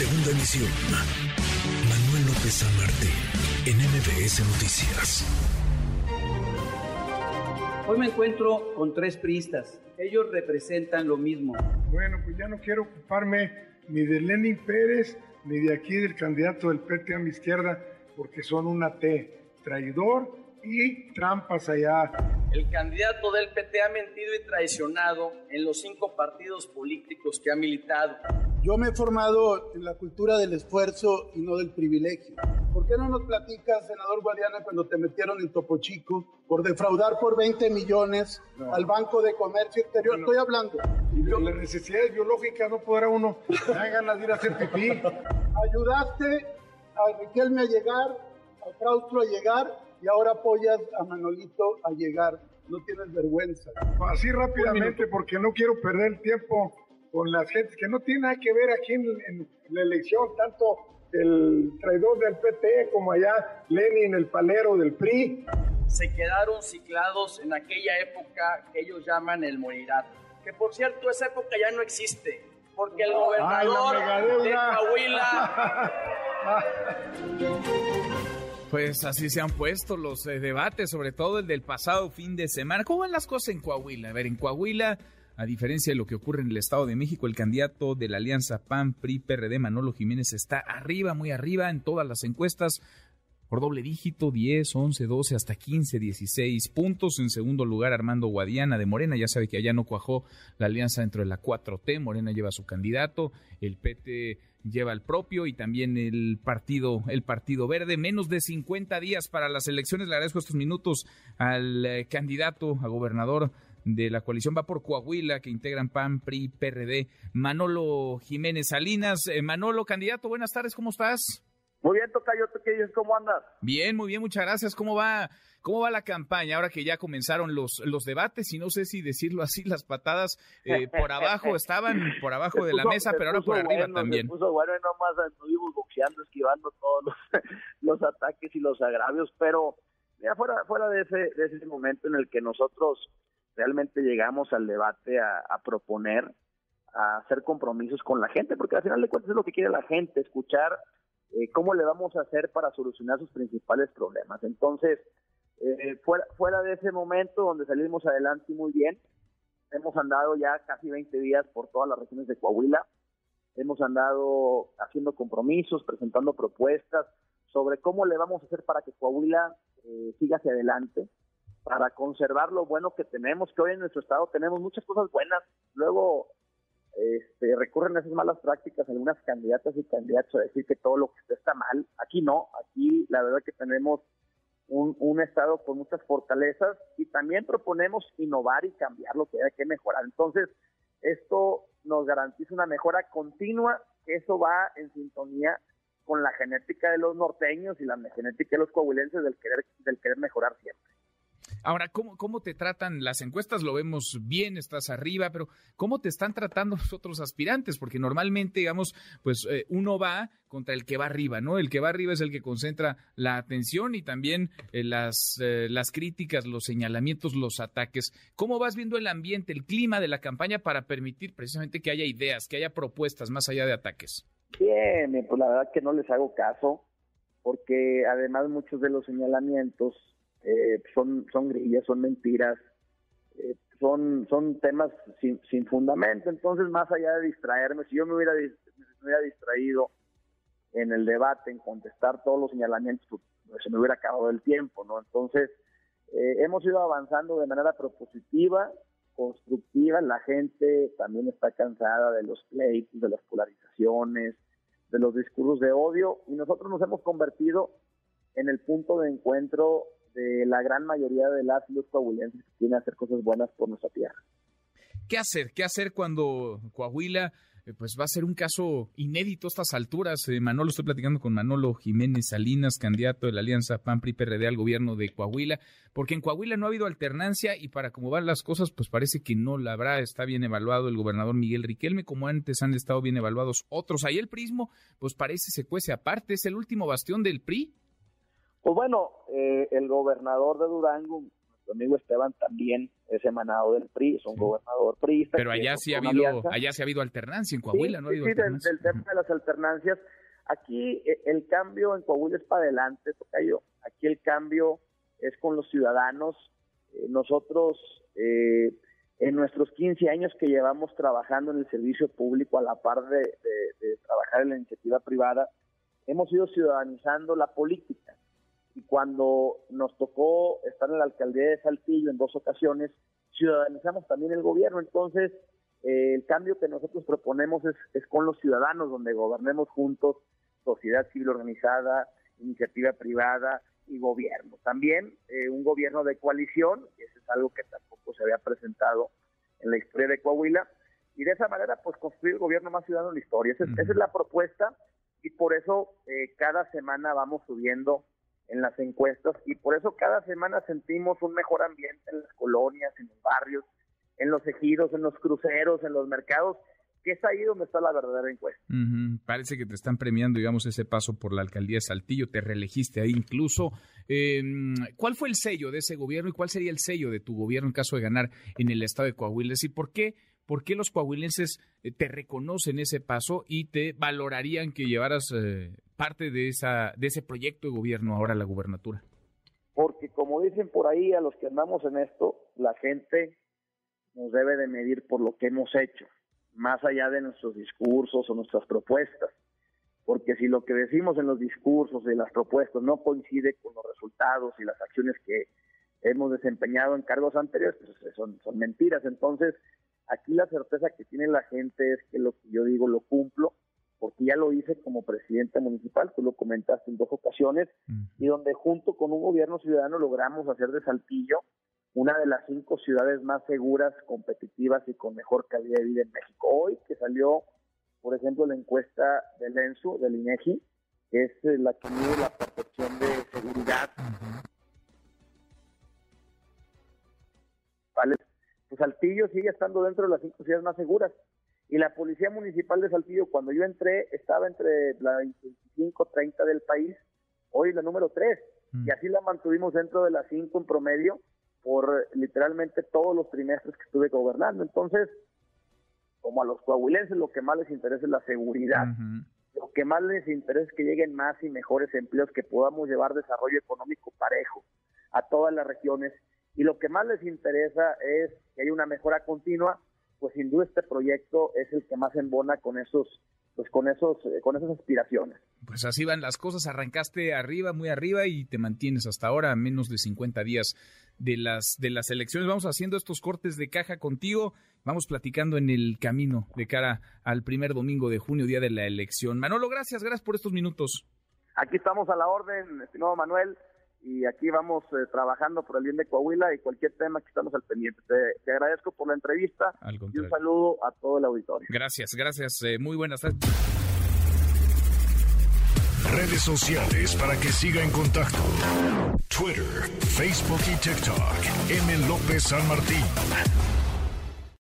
Segunda emisión. Manuel López San Martín, en MBS Noticias. Hoy me encuentro con tres priistas. Ellos representan lo mismo. Bueno, pues ya no quiero ocuparme ni de Lenin Pérez ni de aquí del candidato del PT a mi izquierda, porque son una T, traidor y trampas allá. El candidato del PT ha mentido y traicionado en los cinco partidos políticos que ha militado. Yo me he formado en la cultura del esfuerzo y no del privilegio. ¿Por qué no nos platicas, senador Guadiana, cuando te metieron en Topo Chico por defraudar por 20 millones al Banco de Comercio Exterior? Estoy hablando. Y de las necesidades biológicas no podrá uno, me dan ganas de ir a hacer pipí. Ayudaste a Riquelme a llegar, a Fraustro a llegar y ahora apoyas a Manolito a llegar. No tienes vergüenza. Así rápidamente, porque no quiero perder el tiempo con las gentes que no tiene nada que ver aquí en, en la elección, tanto el traidor del PT como allá Lenin, el palero del PRI. Se quedaron ciclados en aquella época que ellos llaman el morirá. Que por cierto, esa época ya no existe. Porque el gobernador Ay, de Coahuila Pues así se han puesto los eh, debates, sobre todo el del pasado fin de semana. ¿Cómo van las cosas en Coahuila? A ver, en Coahuila, a diferencia de lo que ocurre en el Estado de México, el candidato de la alianza PAN, PRI, PRD, Manolo Jiménez, está arriba, muy arriba en todas las encuestas por doble dígito, 10, 11, 12, hasta 15, 16 puntos. En segundo lugar, Armando Guadiana de Morena. Ya sabe que allá no cuajó la alianza dentro de la 4T. Morena lleva a su candidato. El PT lleva el propio y también el partido, el partido verde. Menos de 50 días para las elecciones. Le agradezco estos minutos al eh, candidato a gobernador de la coalición va por Coahuila, que integran PAN, PRI, PRD, Manolo Jiménez Salinas. Eh, Manolo, candidato, buenas tardes, ¿cómo estás? Muy bien, Tocayo, ¿tú qué dices? ¿Cómo andas? Bien, muy bien, muchas gracias. ¿Cómo va, cómo va la campaña ahora que ya comenzaron los, los debates? Y no sé si decirlo así, las patadas eh, por abajo estaban por abajo de la mesa, pero ahora por arriba también. Puso bueno y nomás estuvimos boxeando, esquivando todos los, los ataques y los agravios, pero mira, fuera, fuera de, ese, de ese momento en el que nosotros realmente llegamos al debate a, proponer, a hacer compromisos con la gente, porque al final de cuentas es lo que quiere la gente, escuchar eh, cómo le vamos a hacer para solucionar sus principales problemas. Entonces, eh, fuera, fuera de ese momento donde salimos adelante muy bien, hemos andado ya casi 20 días por todas las regiones de Coahuila, hemos andado haciendo compromisos, presentando propuestas sobre cómo le vamos a hacer para que Coahuila eh, siga hacia adelante, para conservar lo bueno que tenemos, que hoy en nuestro estado tenemos muchas cosas buenas, luego este, recurren a esas malas prácticas algunas candidatas y candidatos a decir que todo lo que está, mal. Aquí no, aquí la verdad que tenemos un, un estado con muchas fortalezas y también proponemos innovar y cambiar lo que hay que mejorar. Entonces, esto nos garantiza una mejora continua, que eso va en sintonía con la genética de los norteños y la genética de los coahuilenses del querer, del querer mejorar siempre. Ahora, ¿cómo, ¿cómo te tratan las encuestas? Lo vemos bien, estás arriba, pero ¿cómo te están tratando los otros aspirantes? Porque normalmente, digamos, pues eh, uno va contra el que va arriba, ¿no? El que va arriba es el que concentra la atención y también eh, las, eh, las críticas, los señalamientos, los ataques. ¿Cómo vas viendo el ambiente, el clima de la campaña para permitir precisamente que haya ideas, que haya propuestas más allá de ataques? Bien, pues la verdad que no les hago caso, porque además muchos de los señalamientos eh, son, son grillas, son mentiras, eh, son, son temas sin, sin fundamento. Entonces, más allá de distraerme, si yo me hubiera, me hubiera distraído en el debate, en contestar todos los señalamientos, pues, se me hubiera acabado el tiempo, ¿no? Entonces, eh, hemos ido avanzando de manera propositiva, constructiva. La gente también está cansada de los pleitos, de las polarizaciones, de los discursos de odio, y nosotros nos hemos convertido en el punto de encuentro de la gran mayoría de las y los coahuilenses que hacer cosas buenas por nuestra tierra. ¿Qué hacer? ¿Qué hacer cuando Coahuila eh, pues va a ser un caso inédito a estas alturas? Eh, Manolo, estoy platicando con Manolo Jiménez Salinas, candidato de la Alianza PAN-PRI-PRD al gobierno de Coahuila, porque en Coahuila no ha habido alternancia y para cómo van las cosas, pues parece que no la habrá. Está bien evaluado el gobernador Miguel Riquelme, como antes han estado bien evaluados otros. Ahí el prismo, pues parece se cuece aparte, es el último bastión del PRI. Pues bueno, eh, el gobernador de Durango, nuestro amigo Esteban también es emanado del PRI, es un gobernador PRI. Pero allá sí ha habido, allá sí ha habido alternancia, en Coahuila no ha habido sí, Del, del, tema de las alternancias, aquí eh, el cambio en Coahuila es para adelante, Tocayo. Aquí el cambio es con los ciudadanos. Eh, nosotros, eh, en nuestros 15 años que llevamos trabajando en el servicio público a la par de, de trabajar en la iniciativa privada, hemos ido ciudadanizando la política y cuando nos tocó estar en la alcaldía de Saltillo en dos ocasiones, ciudadanizamos también el gobierno. Entonces, eh, el cambio que nosotros proponemos es, es con los ciudadanos, donde gobernemos juntos, sociedad civil organizada, iniciativa privada y gobierno. También eh, un gobierno de coalición, que eso es algo que tampoco se había presentado en la historia de Coahuila, y de esa manera, pues construir el gobierno más ciudadano en la historia. Esa, es la propuesta, y por eso eh, cada semana vamos subiendo en las encuestas y por eso cada semana sentimos un mejor ambiente en las colonias, en los barrios, en los ejidos, en los cruceros, en los mercados, que es ahí donde está la verdadera encuesta. Parece que te están premiando, digamos, ese paso por la alcaldía de Saltillo, te reelegiste ahí incluso. Em, ¿Cuál fue el sello de ese gobierno y cuál sería el sello de tu gobierno en caso de ganar en el estado de Coahuila? Decir, ¿por qué ¿por qué los coahuilenses eh, te reconocen ese paso y te valorarían que llevaras eh, parte de, esa, de ese proyecto de gobierno ahora la gubernatura? Porque como dicen por ahí a los que andamos en esto, la gente nos debe de medir por lo que hemos hecho, más allá de nuestros discursos o nuestras propuestas. Porque si lo que decimos en los discursos y las propuestas no coincide con los resultados y las acciones que hemos desempeñado en cargos anteriores, pues son, son mentiras. Entonces, Aquí la certeza que tiene la gente es que lo que yo digo lo cumplo, porque ya lo hice como presidente municipal, tú lo comentaste en dos ocasiones, y donde junto con un gobierno ciudadano logramos hacer de Saltillo una de las cinco ciudades más seguras, competitivas y con mejor calidad de vida en México. Hoy que salió, por ejemplo, la encuesta del ENSU, del INEGI, que es eh, la que mide la percepción de seguridad. Pues Saltillo sigue estando dentro de las cinco ciudades más seguras. Y la Policía Municipal de Saltillo, cuando yo entré, estaba entre la 25, 30 del país, hoy la número 3. Mm. Y así la mantuvimos dentro de las cinco en promedio por literalmente todos los trimestres que estuve gobernando. Entonces, como a los coahuilenses lo que más les interesa es la seguridad. Lo que más les interesa es que lleguen más y mejores empleos, que podamos llevar desarrollo económico parejo a todas las regiones y lo que más les interesa es que haya una mejora continua, pues sin duda este proyecto es el que más embona con esos pues con esos eh, con esas aspiraciones. Pues así van las cosas, arrancaste arriba, muy arriba y te mantienes hasta ahora a menos de 50 días de las de las elecciones. Vamos haciendo estos cortes de caja contigo, vamos platicando en el camino de cara al primer domingo de junio, día de la elección. Manolo, gracias, gracias por estos minutos. Aquí estamos a la orden, estimado Manuel y aquí vamos eh, trabajando por el bien de Coahuila y cualquier tema que estamos al pendiente. Te, agradezco por la entrevista y un saludo a todo el auditorio. Gracias, gracias. Eh, muy buenas tardes. Redes sociales para que siga en contacto: Twitter, Facebook y TikTok. M. López San Martín.